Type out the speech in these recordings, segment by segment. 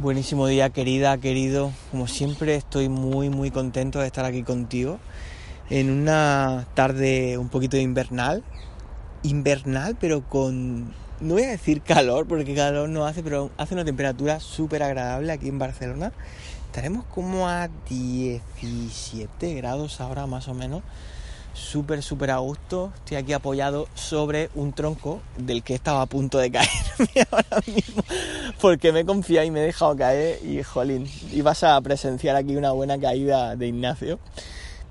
Buenísimo día, querida, querido. Como siempre, estoy muy, muy contento de estar aquí contigo en una tarde un poquito invernal. Invernal, pero con. No voy a decir calor, porque calor no hace, pero hace una temperatura súper agradable aquí en Barcelona. Estaremos como a 17 grados ahora, más o menos. Súper, súper a gusto. Estoy aquí apoyado sobre un tronco del que estaba a punto de caerme ahora mismo. Porque me he confiado y me he dejado caer. Y jolín, ibas a presenciar aquí una buena caída de Ignacio.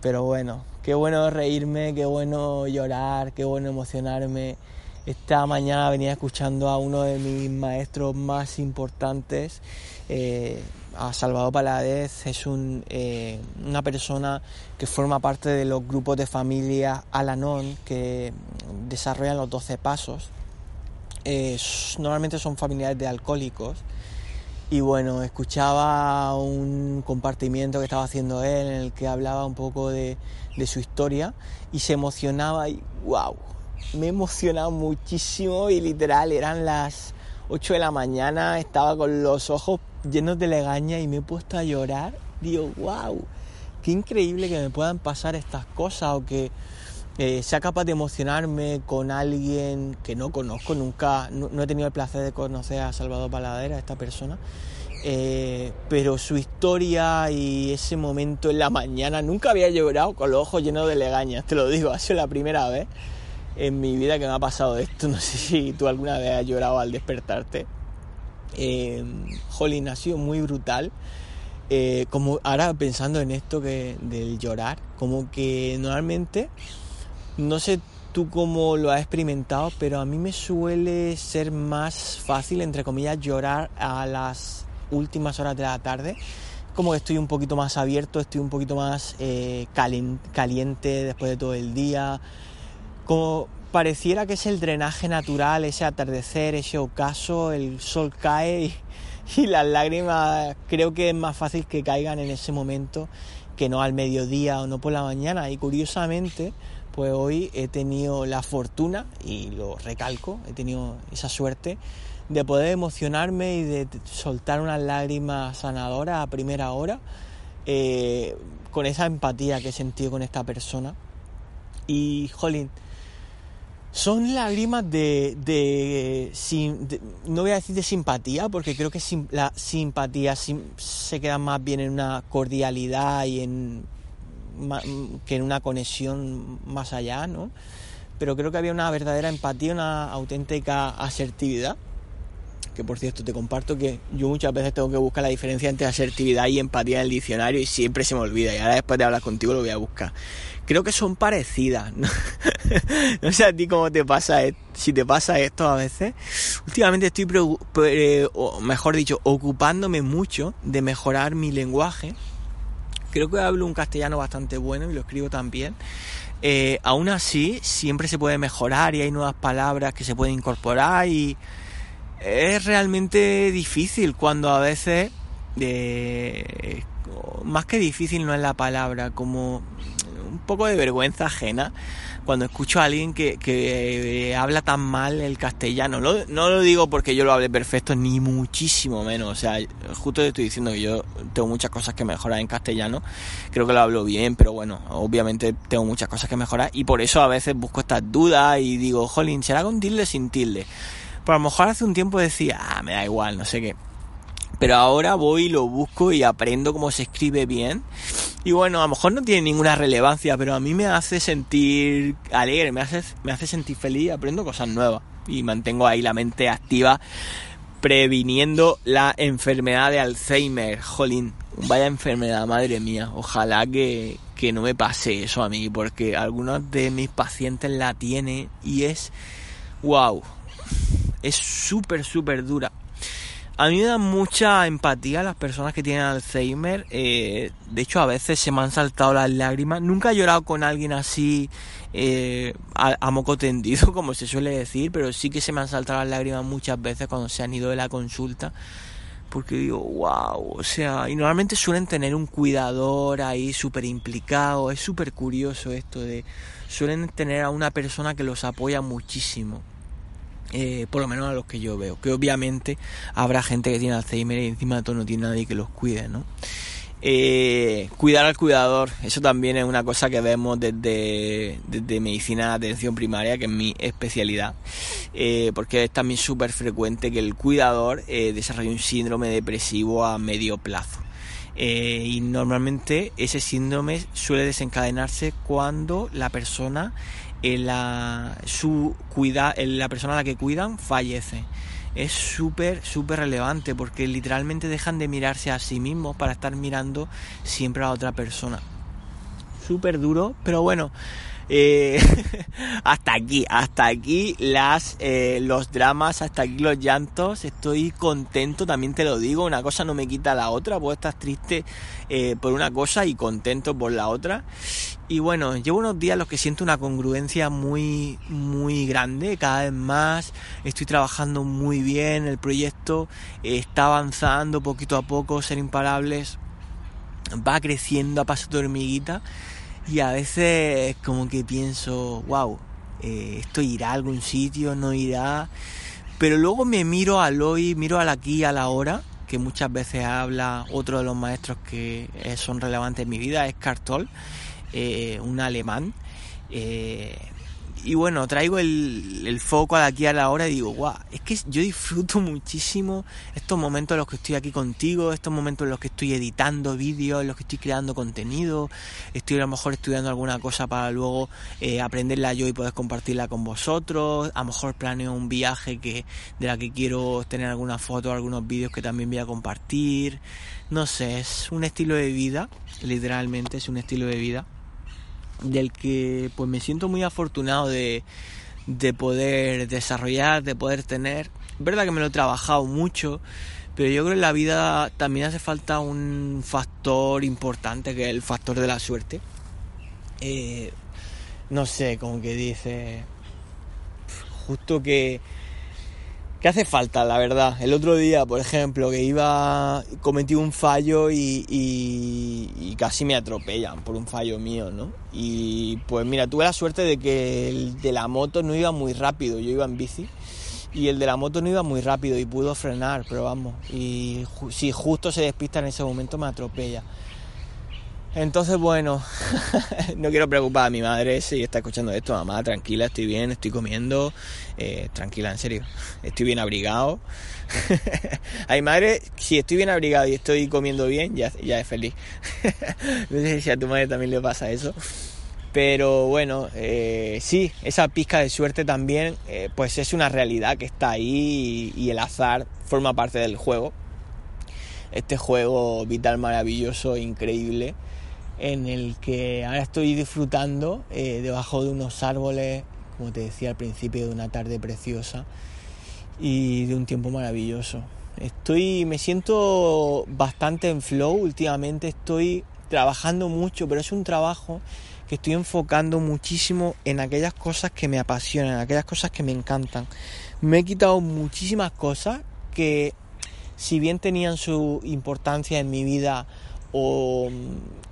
Pero bueno, qué bueno reírme, qué bueno llorar, qué bueno emocionarme. Esta mañana venía escuchando a uno de mis maestros más importantes, eh, Salvador Paladez. Es un, eh, una persona que forma parte de los grupos de familia Alanon que desarrollan los 12 pasos. Eh, normalmente son familiares de alcohólicos. Y bueno, escuchaba un compartimiento que estaba haciendo él en el que hablaba un poco de, de su historia y se emocionaba y wow, me he emocionado muchísimo y literal eran las 8 de la mañana, estaba con los ojos llenos de legaña y me he puesto a llorar. Digo, wow, qué increíble que me puedan pasar estas cosas o que eh, sea capaz de emocionarme con alguien que no conozco, nunca, no, he tenido el placer de conocer a Salvador Paladera, esta persona. Eh, pero su historia y ese momento en la mañana, nunca había llorado con los ojos llenos de legañas, te lo digo, ha sido la primera vez en mi vida que me ha pasado esto. No sé si tú alguna vez has llorado al despertarte. Eh, Jolín, ha sido muy brutal. Eh, como ahora pensando en esto que del llorar, como que normalmente, no sé tú cómo lo has experimentado, pero a mí me suele ser más fácil, entre comillas, llorar a las últimas horas de la tarde. Como que estoy un poquito más abierto, estoy un poquito más eh, caliente después de todo el día. Como pareciera que es el drenaje natural, ese atardecer, ese ocaso, el sol cae y, las lágrimas creo que es más fácil que caigan en ese momento que no al mediodía o no por la mañana. Y curiosamente, pues hoy he tenido la fortuna, y lo recalco, he tenido esa suerte de poder emocionarme y de soltar unas lágrimas sanadoras a primera hora eh, con esa empatía que he sentido con esta persona. Y, jolín, son lágrimas de, de, no voy a decir de simpatía, porque creo que sim, la simpatía sim, se queda más bien en una cordialidad y en que en una conexión más allá, ¿no? Pero creo que había una verdadera empatía, una auténtica asertividad. Que por cierto, te comparto que yo muchas veces tengo que buscar la diferencia entre asertividad y empatía en el diccionario y siempre se me olvida. Y ahora después de hablar contigo lo voy a buscar. Creo que son parecidas. No, no sé a ti cómo te pasa, si te pasa esto a veces. Últimamente estoy, mejor dicho, ocupándome mucho de mejorar mi lenguaje creo que hablo un castellano bastante bueno y lo escribo también. Eh, aún así, siempre se puede mejorar y hay nuevas palabras que se pueden incorporar y es realmente difícil cuando a veces, eh, más que difícil no es la palabra, como un poco de vergüenza ajena cuando escucho a alguien que, que habla tan mal el castellano. No, no, lo digo porque yo lo hable perfecto, ni muchísimo menos. O sea, justo estoy diciendo que yo tengo muchas cosas que mejorar en castellano. Creo que lo hablo bien, pero bueno, obviamente tengo muchas cosas que mejorar. Y por eso a veces busco estas dudas y digo, jolín, ¿será con tilde sin tilde? Pero a lo mejor hace un tiempo decía, ah, me da igual, no sé qué. Pero ahora voy lo busco y aprendo cómo se escribe bien. Y bueno, a lo mejor no tiene ninguna relevancia, pero a mí me hace sentir alegre, me hace, me hace sentir feliz, aprendo cosas nuevas. Y mantengo ahí la mente activa, previniendo la enfermedad de Alzheimer. Jolín, vaya enfermedad, madre mía. Ojalá que, que no me pase eso a mí, porque algunos de mis pacientes la tienen y es, wow, es súper, súper dura. A mí me da mucha empatía las personas que tienen Alzheimer. Eh, de hecho, a veces se me han saltado las lágrimas. Nunca he llorado con alguien así eh, a, moco tendido, como se suele decir, pero sí que se me han saltado las lágrimas muchas veces cuando se han ido de la consulta. Porque digo, wow, o sea, y normalmente suelen tener un cuidador ahí súper implicado. Es súper curioso esto de. Suelen tener a una persona que los apoya muchísimo. Eh, por lo menos a los que yo veo, que obviamente habrá gente que tiene Alzheimer y encima de todo no tiene nadie que los cuide, ¿no? Eh, cuidar al cuidador, eso también es una cosa que vemos desde, desde medicina de atención primaria, que es mi especialidad, eh, porque es también súper frecuente que el cuidador desarrolle un síndrome depresivo a medio plazo. y normalmente ese síndrome suele desencadenarse cuando la persona la, su cuida, la persona a la que cuidan fallece. Es súper, súper relevante porque literalmente dejan de mirarse a sí mismos para estar mirando siempre a otra persona. Súper duro, pero bueno, eh, hasta aquí, hasta aquí las, eh, los dramas, hasta aquí los llantos. Estoy contento, también te lo digo. Una cosa no me quita la otra. Puedo estar triste eh, por una cosa y contento por la otra. Y bueno, llevo unos días los que siento una congruencia muy, muy grande. Cada vez más estoy trabajando muy bien. El proyecto está avanzando poquito a poco. Ser imparables va creciendo a paso de hormiguita. Y a veces como que pienso, wow, eh, esto irá a algún sitio, no irá. Pero luego me miro al hoy, miro al aquí, a la hora, que muchas veces habla otro de los maestros que eh, son relevantes en mi vida, es Cartol, eh, un alemán. Y bueno, traigo el, foco de aquí a la hora y digo, guau, es que yo disfruto muchísimo estos momentos en los que estoy aquí contigo, estos momentos en los que estoy editando vídeos, en los que estoy creando contenido, estoy a lo mejor estudiando alguna cosa para luego eh, aprenderla yo y poder compartirla con vosotros, a lo mejor planeo un viaje que de la que quiero tener alguna foto, algunos vídeos que también voy a compartir, no sé, es un estilo de vida, literalmente es un estilo de vida del que pues me siento muy afortunado de, de poder desarrollar, de poder tener. Es verdad que me lo he trabajado mucho, pero yo creo que en la vida también hace falta un factor importante que es el factor de la suerte. Eh, no sé, como que dice, justo que ¿Qué hace falta, la verdad? El otro día, por ejemplo, que iba, cometí un fallo y, casi me atropellan por un fallo mío, ¿no? Y pues mira, tuve la suerte de que el de la moto no iba muy rápido, yo iba en bici y el de la moto no iba muy rápido y pudo frenar, pero vamos, y si justo se despista en ese momento me atropella. Entonces, bueno, no quiero preocupar a mi madre si está escuchando esto. Mamá, tranquila, estoy bien, estoy comiendo. Eh, tranquila, en serio. Estoy bien abrigado. a mi madre, si estoy bien abrigado y estoy comiendo bien, ya, ya es feliz. no sé si a tu madre también le pasa eso. Pero bueno, eh, sí, esa pizca de suerte también, eh, pues es una realidad que está ahí y el azar forma parte del juego. Este juego vital, maravilloso, increíble en el que ahora estoy disfrutando eh, debajo de unos árboles, como te decía al principio, de una tarde preciosa y de un tiempo maravilloso. Estoy, me siento bastante en flow últimamente, estoy trabajando mucho, pero es un trabajo que estoy enfocando muchísimo en aquellas cosas que me apasionan, en aquellas cosas que me encantan. Me he quitado muchísimas cosas que si bien tenían su importancia en mi vida o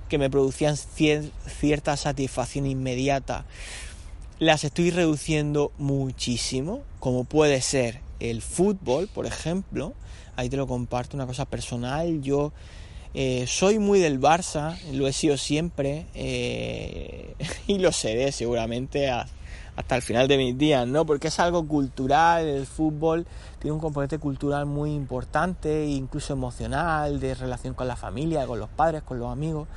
que me producían cierta satisfacción inmediata, las estoy reduciendo muchísimo, como puede ser el fútbol, por ejemplo. Ahí te lo comparto, una cosa personal. Yo eh, soy muy del Barça, lo he sido siempre eh, y lo seré seguramente hasta el final de mis días, ¿no? Porque es algo cultural, el fútbol tiene un componente cultural muy importante, incluso emocional, de relación con la familia, con los padres, con los amigos.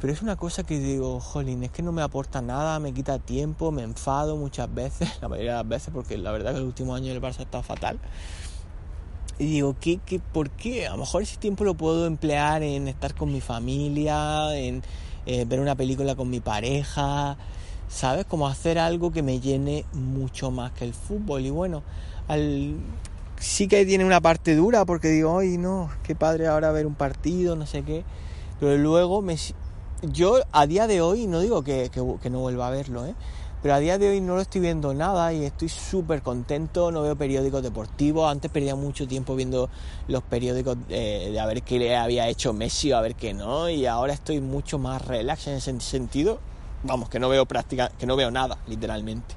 Pero es una cosa que digo, jolín, es que no me aporta nada, me quita tiempo, me enfado muchas veces, la mayoría de las veces, porque la verdad que el último año el Barça ha estado fatal. Y digo, ¿qué, qué, ¿por qué? A lo mejor ese tiempo lo puedo emplear en estar con mi familia, en eh, ver una película con mi pareja, ¿sabes? Como hacer algo que me llene mucho más que el fútbol. Y bueno, sí que tiene una parte dura porque digo, ay no, qué padre ahora ver un partido, no sé qué. Pero luego me, yo a día de hoy no digo que, que, no vuelva a verlo, ¿eh? pero a día de hoy no lo estoy viendo nada y estoy súper contento, no veo periódicos deportivos, antes perdía mucho tiempo viendo los periódicos de a ver qué le había hecho Messi o a ver qué no, y ahora estoy mucho más relax en ese sentido, vamos, que no veo práctica, que no veo nada, literalmente.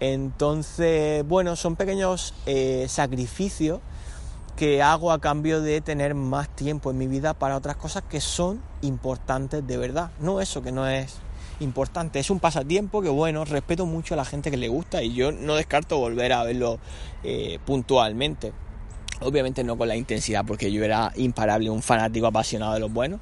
Entonces, bueno, son pequeños eh, sacrificios que hago a cambio de tener más tiempo en mi vida para otras cosas que son importantes de verdad. No eso que no es importante, es un pasatiempo que bueno, respeto mucho a la gente que le gusta y yo no descarto volver a verlo eh, puntualmente. Obviamente no con la intensidad porque yo era imparable, un fanático apasionado de los buenos,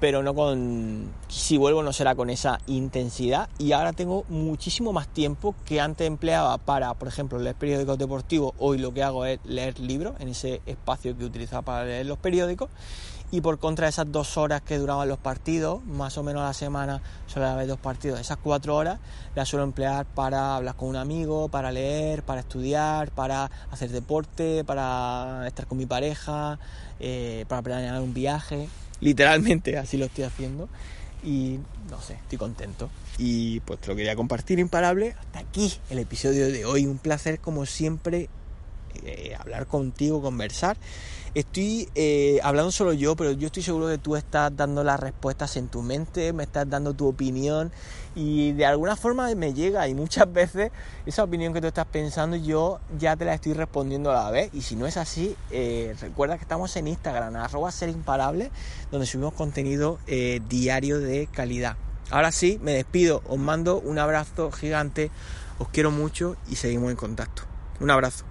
pero no con, si vuelvo no será con esa intensidad. Y ahora tengo muchísimo más tiempo que antes empleaba para, por ejemplo, leer periódicos deportivos, hoy lo que hago es leer libros en ese espacio que utilizaba para leer los periódicos y por contra de esas dos horas que duraban los partidos, más o menos a la semana suele haber dos partidos, esas cuatro horas las suelo emplear para hablar con un amigo, para leer, para estudiar, para hacer deporte, para estar con mi pareja, eh, para planear un viaje literalmente así lo estoy haciendo y no sé, estoy contento. Y pues te lo quería compartir imparable. Hasta aquí el episodio de hoy. Un placer como siempre eh, hablar contigo, conversar. Estoy eh, hablando solo yo, pero yo estoy seguro que tú estás dando las respuestas en tu mente, me estás dando tu opinión y de alguna forma me llega y muchas veces esa opinión que tú estás pensando yo ya te la estoy respondiendo a la vez y si no es así, eh, recuerda que estamos en Instagram, arroba ser imparable, donde subimos contenido diario de calidad. Ahora sí, me despido, os mando un abrazo gigante, os quiero mucho y seguimos en contacto. Un abrazo.